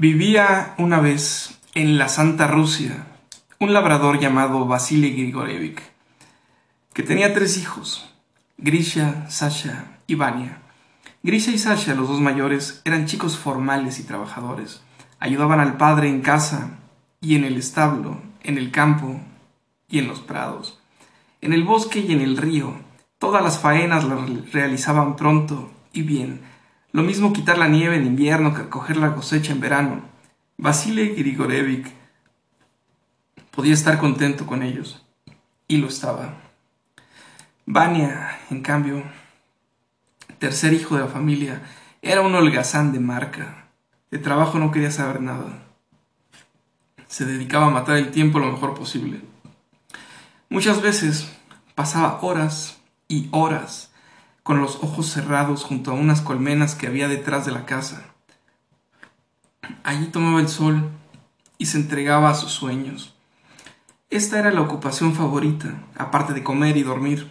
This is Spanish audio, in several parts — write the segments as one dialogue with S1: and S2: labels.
S1: Vivía una vez en la Santa Rusia un labrador llamado Vasily Grigorevich, que tenía tres hijos, Grisha, Sasha y Vania. Grisha y Sasha, los dos mayores, eran chicos formales y trabajadores. Ayudaban al padre en casa y en el establo, en el campo y en los prados. En el bosque y en el río, todas las faenas las realizaban pronto y bien, lo mismo quitar la nieve en invierno que recoger la cosecha en verano. Vasily Grigorevich podía estar contento con ellos. Y lo estaba. Vania, en cambio, tercer hijo de la familia, era un holgazán de marca. De trabajo no quería saber nada. Se dedicaba a matar el tiempo lo mejor posible. Muchas veces pasaba horas y horas con los ojos cerrados junto a unas colmenas que había detrás de la casa. Allí tomaba el sol y se entregaba a sus sueños. Esta era la ocupación favorita, aparte de comer y dormir.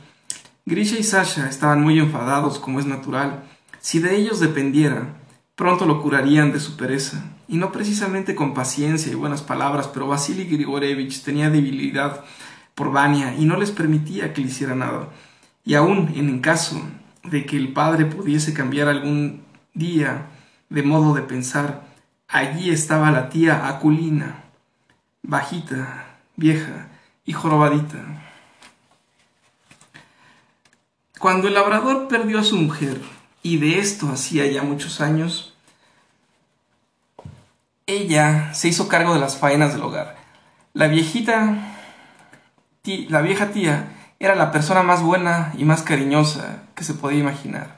S1: Grisha y Sasha estaban muy enfadados, como es natural. Si de ellos dependiera, pronto lo curarían de su pereza, y no precisamente con paciencia y buenas palabras, pero Vasily Grigorevich tenía debilidad por Vania y no les permitía que le hiciera nada. Y aún en caso de que el padre pudiese cambiar algún día de modo de pensar, allí estaba la tía Aculina, bajita, vieja y jorobadita. Cuando el labrador perdió a su mujer, y de esto hacía ya muchos años, ella se hizo cargo de las faenas del hogar. La viejita, la vieja tía, era la persona más buena y más cariñosa que se podía imaginar.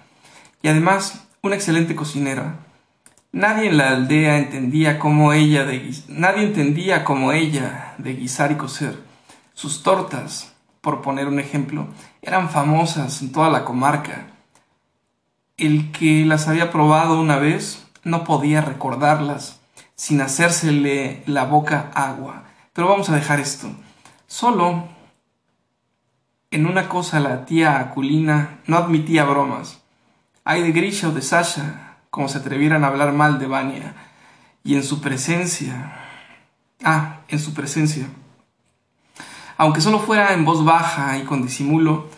S1: Y además, una excelente cocinera. Nadie en la aldea entendía cómo ella de nadie entendía como ella de guisar y cocer. Sus tortas, por poner un ejemplo, eran famosas en toda la comarca. El que las había probado una vez no podía recordarlas sin hacérsele la boca agua. Pero vamos a dejar esto. Solo en una cosa la tía Aculina no admitía bromas. Ay de Grisha o de Sasha, como se atrevieran a hablar mal de Vania. Y en su presencia... Ah, en su presencia. Aunque solo fuera en voz baja y con disimulo,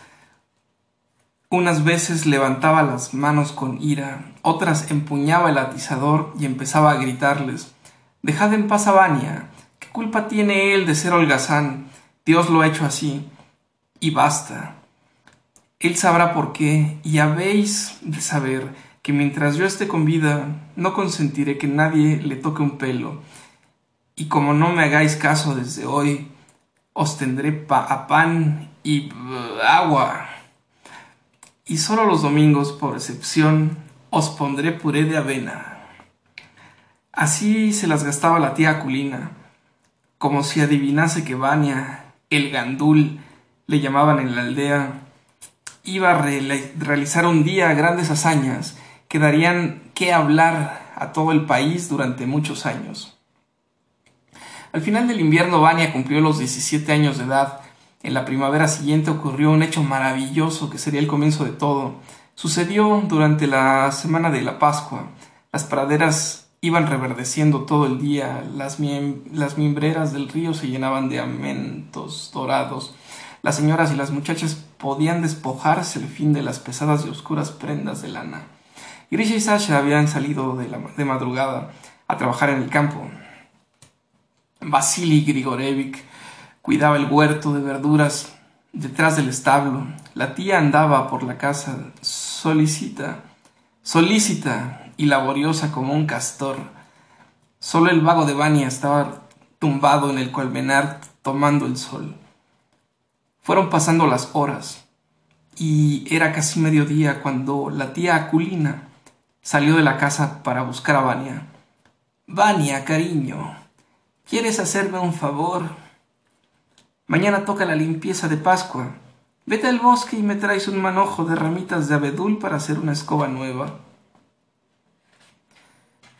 S1: unas veces levantaba las manos con ira, otras empuñaba el atizador y empezaba a gritarles Dejad en paz a Vania. ¿Qué culpa tiene él de ser holgazán? Dios lo ha hecho así y basta. Él sabrá por qué, y habéis de saber que mientras yo esté con vida, no consentiré que nadie le toque un pelo, y como no me hagáis caso desde hoy, os tendré a pan y agua, y solo los domingos, por excepción, os pondré puré de avena. Así se las gastaba la tía Aculina, como si adivinase que Vania, el gandul, le llamaban en la aldea, iba a realizar un día grandes hazañas que darían que hablar a todo el país durante muchos años. Al final del invierno Vania cumplió los 17 años de edad. En la primavera siguiente ocurrió un hecho maravilloso que sería el comienzo de todo. Sucedió durante la semana de la Pascua. Las praderas iban reverdeciendo todo el día, las, las mimbreras del río se llenaban de amentos dorados, las señoras y las muchachas podían despojarse el fin de las pesadas y oscuras prendas de lana. Grisha y Sasha habían salido de, de madrugada a trabajar en el campo. Vasily Grigorevich cuidaba el huerto de verduras detrás del establo. La tía andaba por la casa solícita, solícita y laboriosa como un castor. Solo el vago de Vania estaba tumbado en el colmenar tomando el sol. Fueron pasando las horas y era casi mediodía cuando la tía Aculina salió de la casa para buscar a Vania. Vania, cariño, ¿quieres hacerme un favor? Mañana toca la limpieza de Pascua. Vete al bosque y me traes un manojo de ramitas de abedul para hacer una escoba nueva.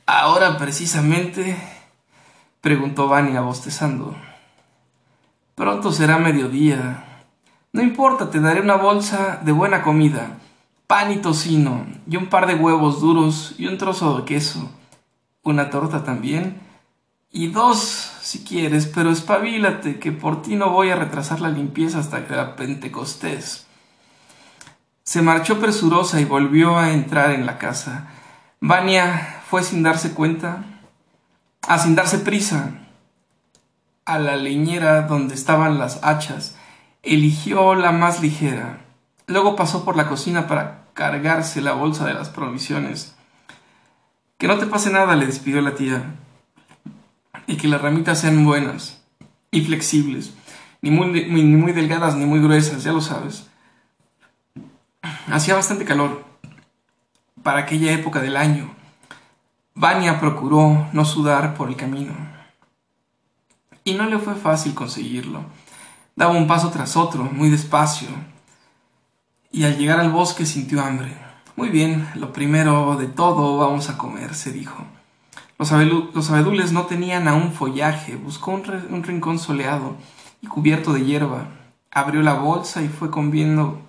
S1: Ahora precisamente, preguntó Vania bostezando. Pronto será mediodía. No importa, te daré una bolsa de buena comida, pan y tocino, y un par de huevos duros y un trozo de queso. una torta también, y dos si quieres, pero espabilate, que por ti no voy a retrasar la limpieza hasta que la Pentecostés. Se marchó presurosa y volvió a entrar en la casa. Vania fue sin darse cuenta, a sin darse prisa, a la leñera donde estaban las hachas, eligió la más ligera. Luego pasó por la cocina para cargarse la bolsa de las provisiones. Que no te pase nada, le despidió la tía. Y que las ramitas sean buenas y flexibles, ni muy, ni muy delgadas ni muy gruesas, ya lo sabes. Hacía bastante calor para aquella época del año. Vania procuró no sudar por el camino. Y no le fue fácil conseguirlo. Daba un paso tras otro, muy despacio. Y al llegar al bosque sintió hambre. Muy bien, lo primero de todo vamos a comer, se dijo. Los, abedules no tenían aún follaje. Buscó un, rincón soleado y cubierto de hierba. Abrió la bolsa y fue comiendo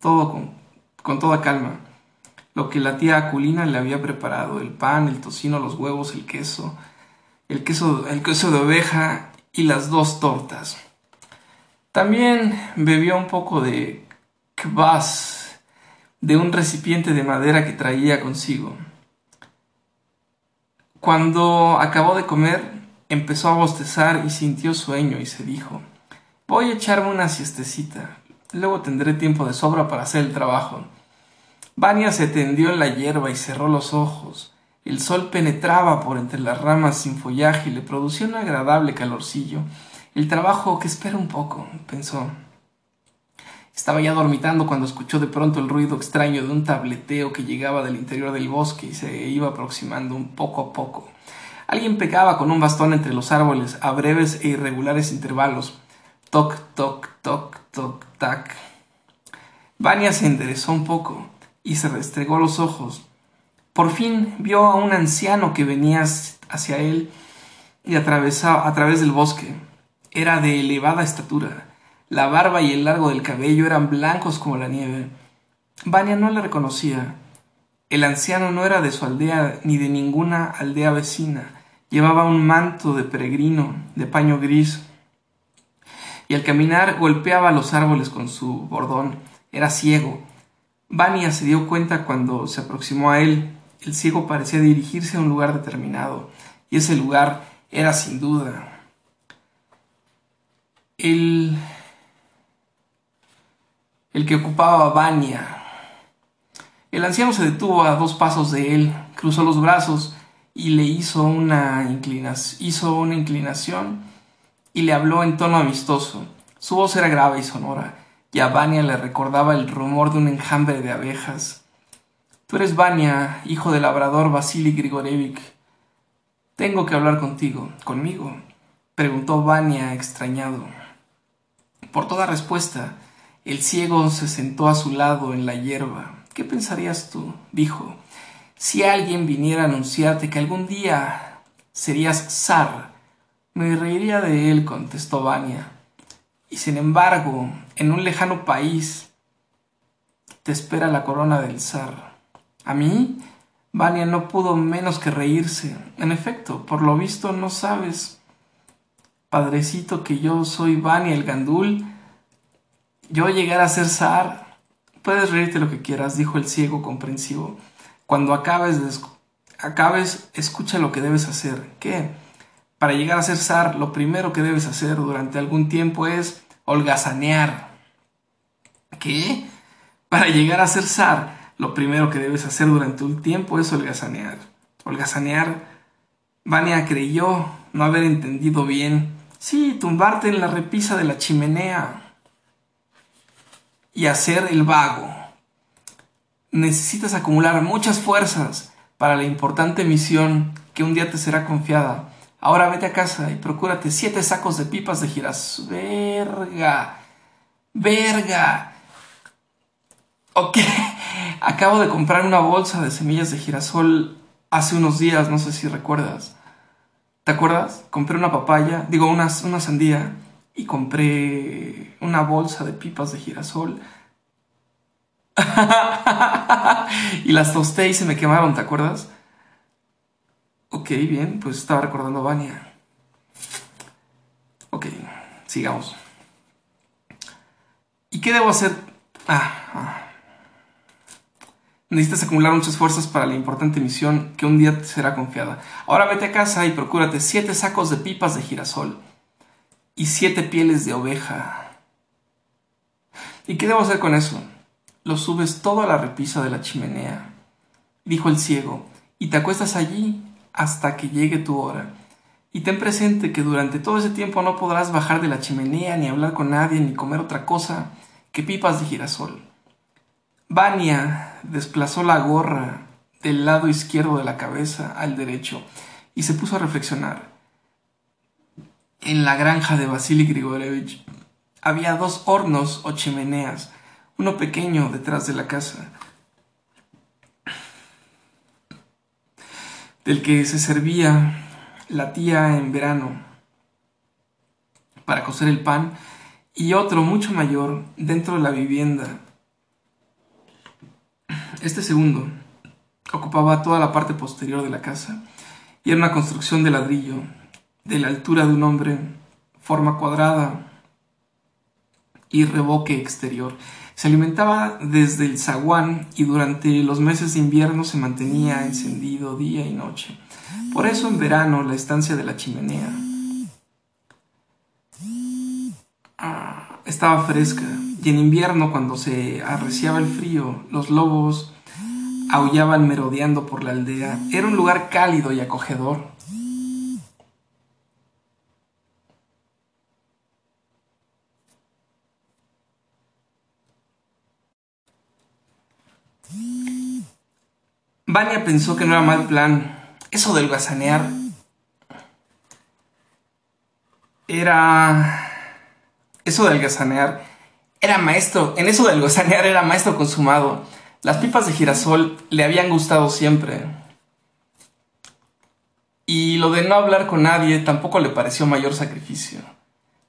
S1: todo con, con toda calma. Lo que la tía Aculina le había preparado, el pan, el tocino, los huevos, el queso, el queso, el queso de oveja y las dos tortas. También bebió un poco de kvass de un recipiente de madera que traía consigo. Cuando acabó de comer, empezó a bostezar y sintió sueño y se dijo, voy a echarme una siestecita, luego tendré tiempo de sobra para hacer el trabajo. Vania se tendió en la hierba y cerró los ojos. El sol penetraba por entre las ramas sin follaje y le producía un agradable calorcillo. El trabajo que espera un poco, pensó. Estaba ya dormitando cuando escuchó de pronto el ruido extraño de un tableteo que llegaba del interior del bosque y se iba aproximando un poco a poco. Alguien pegaba con un bastón entre los árboles a breves e irregulares intervalos. Toc, toc, toc, toc, tac. Vania se enderezó un poco y se restregó los ojos. Por fin vio a un anciano que venía hacia él y atravesaba a través del bosque. Era de elevada estatura. La barba y el largo del cabello eran blancos como la nieve. Vania no le reconocía. El anciano no era de su aldea ni de ninguna aldea vecina. Llevaba un manto de peregrino, de paño gris, y al caminar golpeaba los árboles con su bordón. Era ciego. Vania se dio cuenta cuando se aproximó a él. El ciego parecía dirigirse a un lugar determinado, y ese lugar era sin duda el, el que ocupaba Vania. El anciano se detuvo a dos pasos de él, cruzó los brazos y le hizo una, hizo una inclinación y le habló en tono amistoso. Su voz era grave y sonora, y a Vania le recordaba el rumor de un enjambre de abejas. Tú eres Vania, hijo del labrador Vasily Grigorevich. Tengo que hablar contigo. ¿Conmigo? preguntó Vania extrañado. Por toda respuesta, el ciego se sentó a su lado en la hierba. ¿Qué pensarías tú? dijo. Si alguien viniera a anunciarte que algún día serías zar, me reiría de él, contestó Vania. Y sin embargo, en un lejano país te espera la corona del zar. ¿A mí? Vania no pudo menos que reírse. En efecto, por lo visto no sabes Padrecito, que yo soy Vani el Gandul, yo llegar a ser zar. Puedes reírte lo que quieras, dijo el ciego comprensivo. Cuando acabes, acabes, escucha lo que debes hacer. ¿Qué? Para llegar a ser zar, lo primero que debes hacer durante algún tiempo es holgazanear. ¿Qué? Para llegar a ser zar, lo primero que debes hacer durante un tiempo es holgazanear. Holgazanear, Vania creyó no haber entendido bien Sí, tumbarte en la repisa de la chimenea y hacer el vago. Necesitas acumular muchas fuerzas para la importante misión que un día te será confiada. Ahora vete a casa y procúrate siete sacos de pipas de girasol. Verga. Verga. Ok. Acabo de comprar una bolsa de semillas de girasol hace unos días, no sé si recuerdas. ¿Te acuerdas? Compré una papaya, digo, una, una sandía y compré una bolsa de pipas de girasol. y las tosté y se me quemaron, ¿te acuerdas? Ok, bien, pues estaba recordando a Vania. Ok, sigamos. ¿Y qué debo hacer? Ah, ah. Necesitas acumular muchas fuerzas para la importante misión que un día te será confiada. Ahora vete a casa y procúrate siete sacos de pipas de girasol y siete pieles de oveja. ¿Y qué debo hacer con eso? Lo subes todo a la repisa de la chimenea, dijo el ciego, y te acuestas allí hasta que llegue tu hora. Y ten presente que durante todo ese tiempo no podrás bajar de la chimenea, ni hablar con nadie, ni comer otra cosa que pipas de girasol. Vania desplazó la gorra del lado izquierdo de la cabeza al derecho y se puso a reflexionar. En la granja de Vasily Grigorievich había dos hornos o chimeneas, uno pequeño detrás de la casa, del que se servía la tía en verano para cocer el pan, y otro mucho mayor dentro de la vivienda este segundo ocupaba toda la parte posterior de la casa y era una construcción de ladrillo, de la altura de un hombre, forma cuadrada y revoque exterior. Se alimentaba desde el zaguán y durante los meses de invierno se mantenía encendido día y noche. Por eso en verano la estancia de la chimenea ah, estaba fresca y en invierno cuando se arreciaba el frío los lobos aullaban merodeando por la aldea. Era un lugar cálido y acogedor. Vania pensó que no era mal plan. Eso del gasanear era... Eso del gasanear era maestro. En eso del gasanear era maestro consumado. Las pipas de girasol le habían gustado siempre. Y lo de no hablar con nadie tampoco le pareció mayor sacrificio.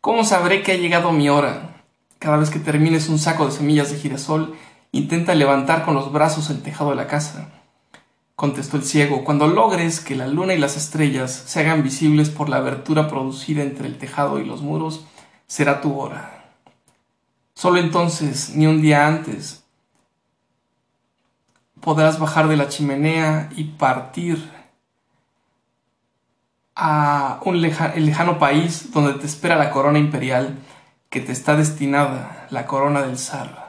S1: ¿Cómo sabré que ha llegado mi hora? Cada vez que termines un saco de semillas de girasol, intenta levantar con los brazos el tejado de la casa. Contestó el ciego, cuando logres que la luna y las estrellas se hagan visibles por la abertura producida entre el tejado y los muros, será tu hora. Solo entonces, ni un día antes, podrás bajar de la chimenea y partir a un lejano país donde te espera la corona imperial que te está destinada, la corona del zar.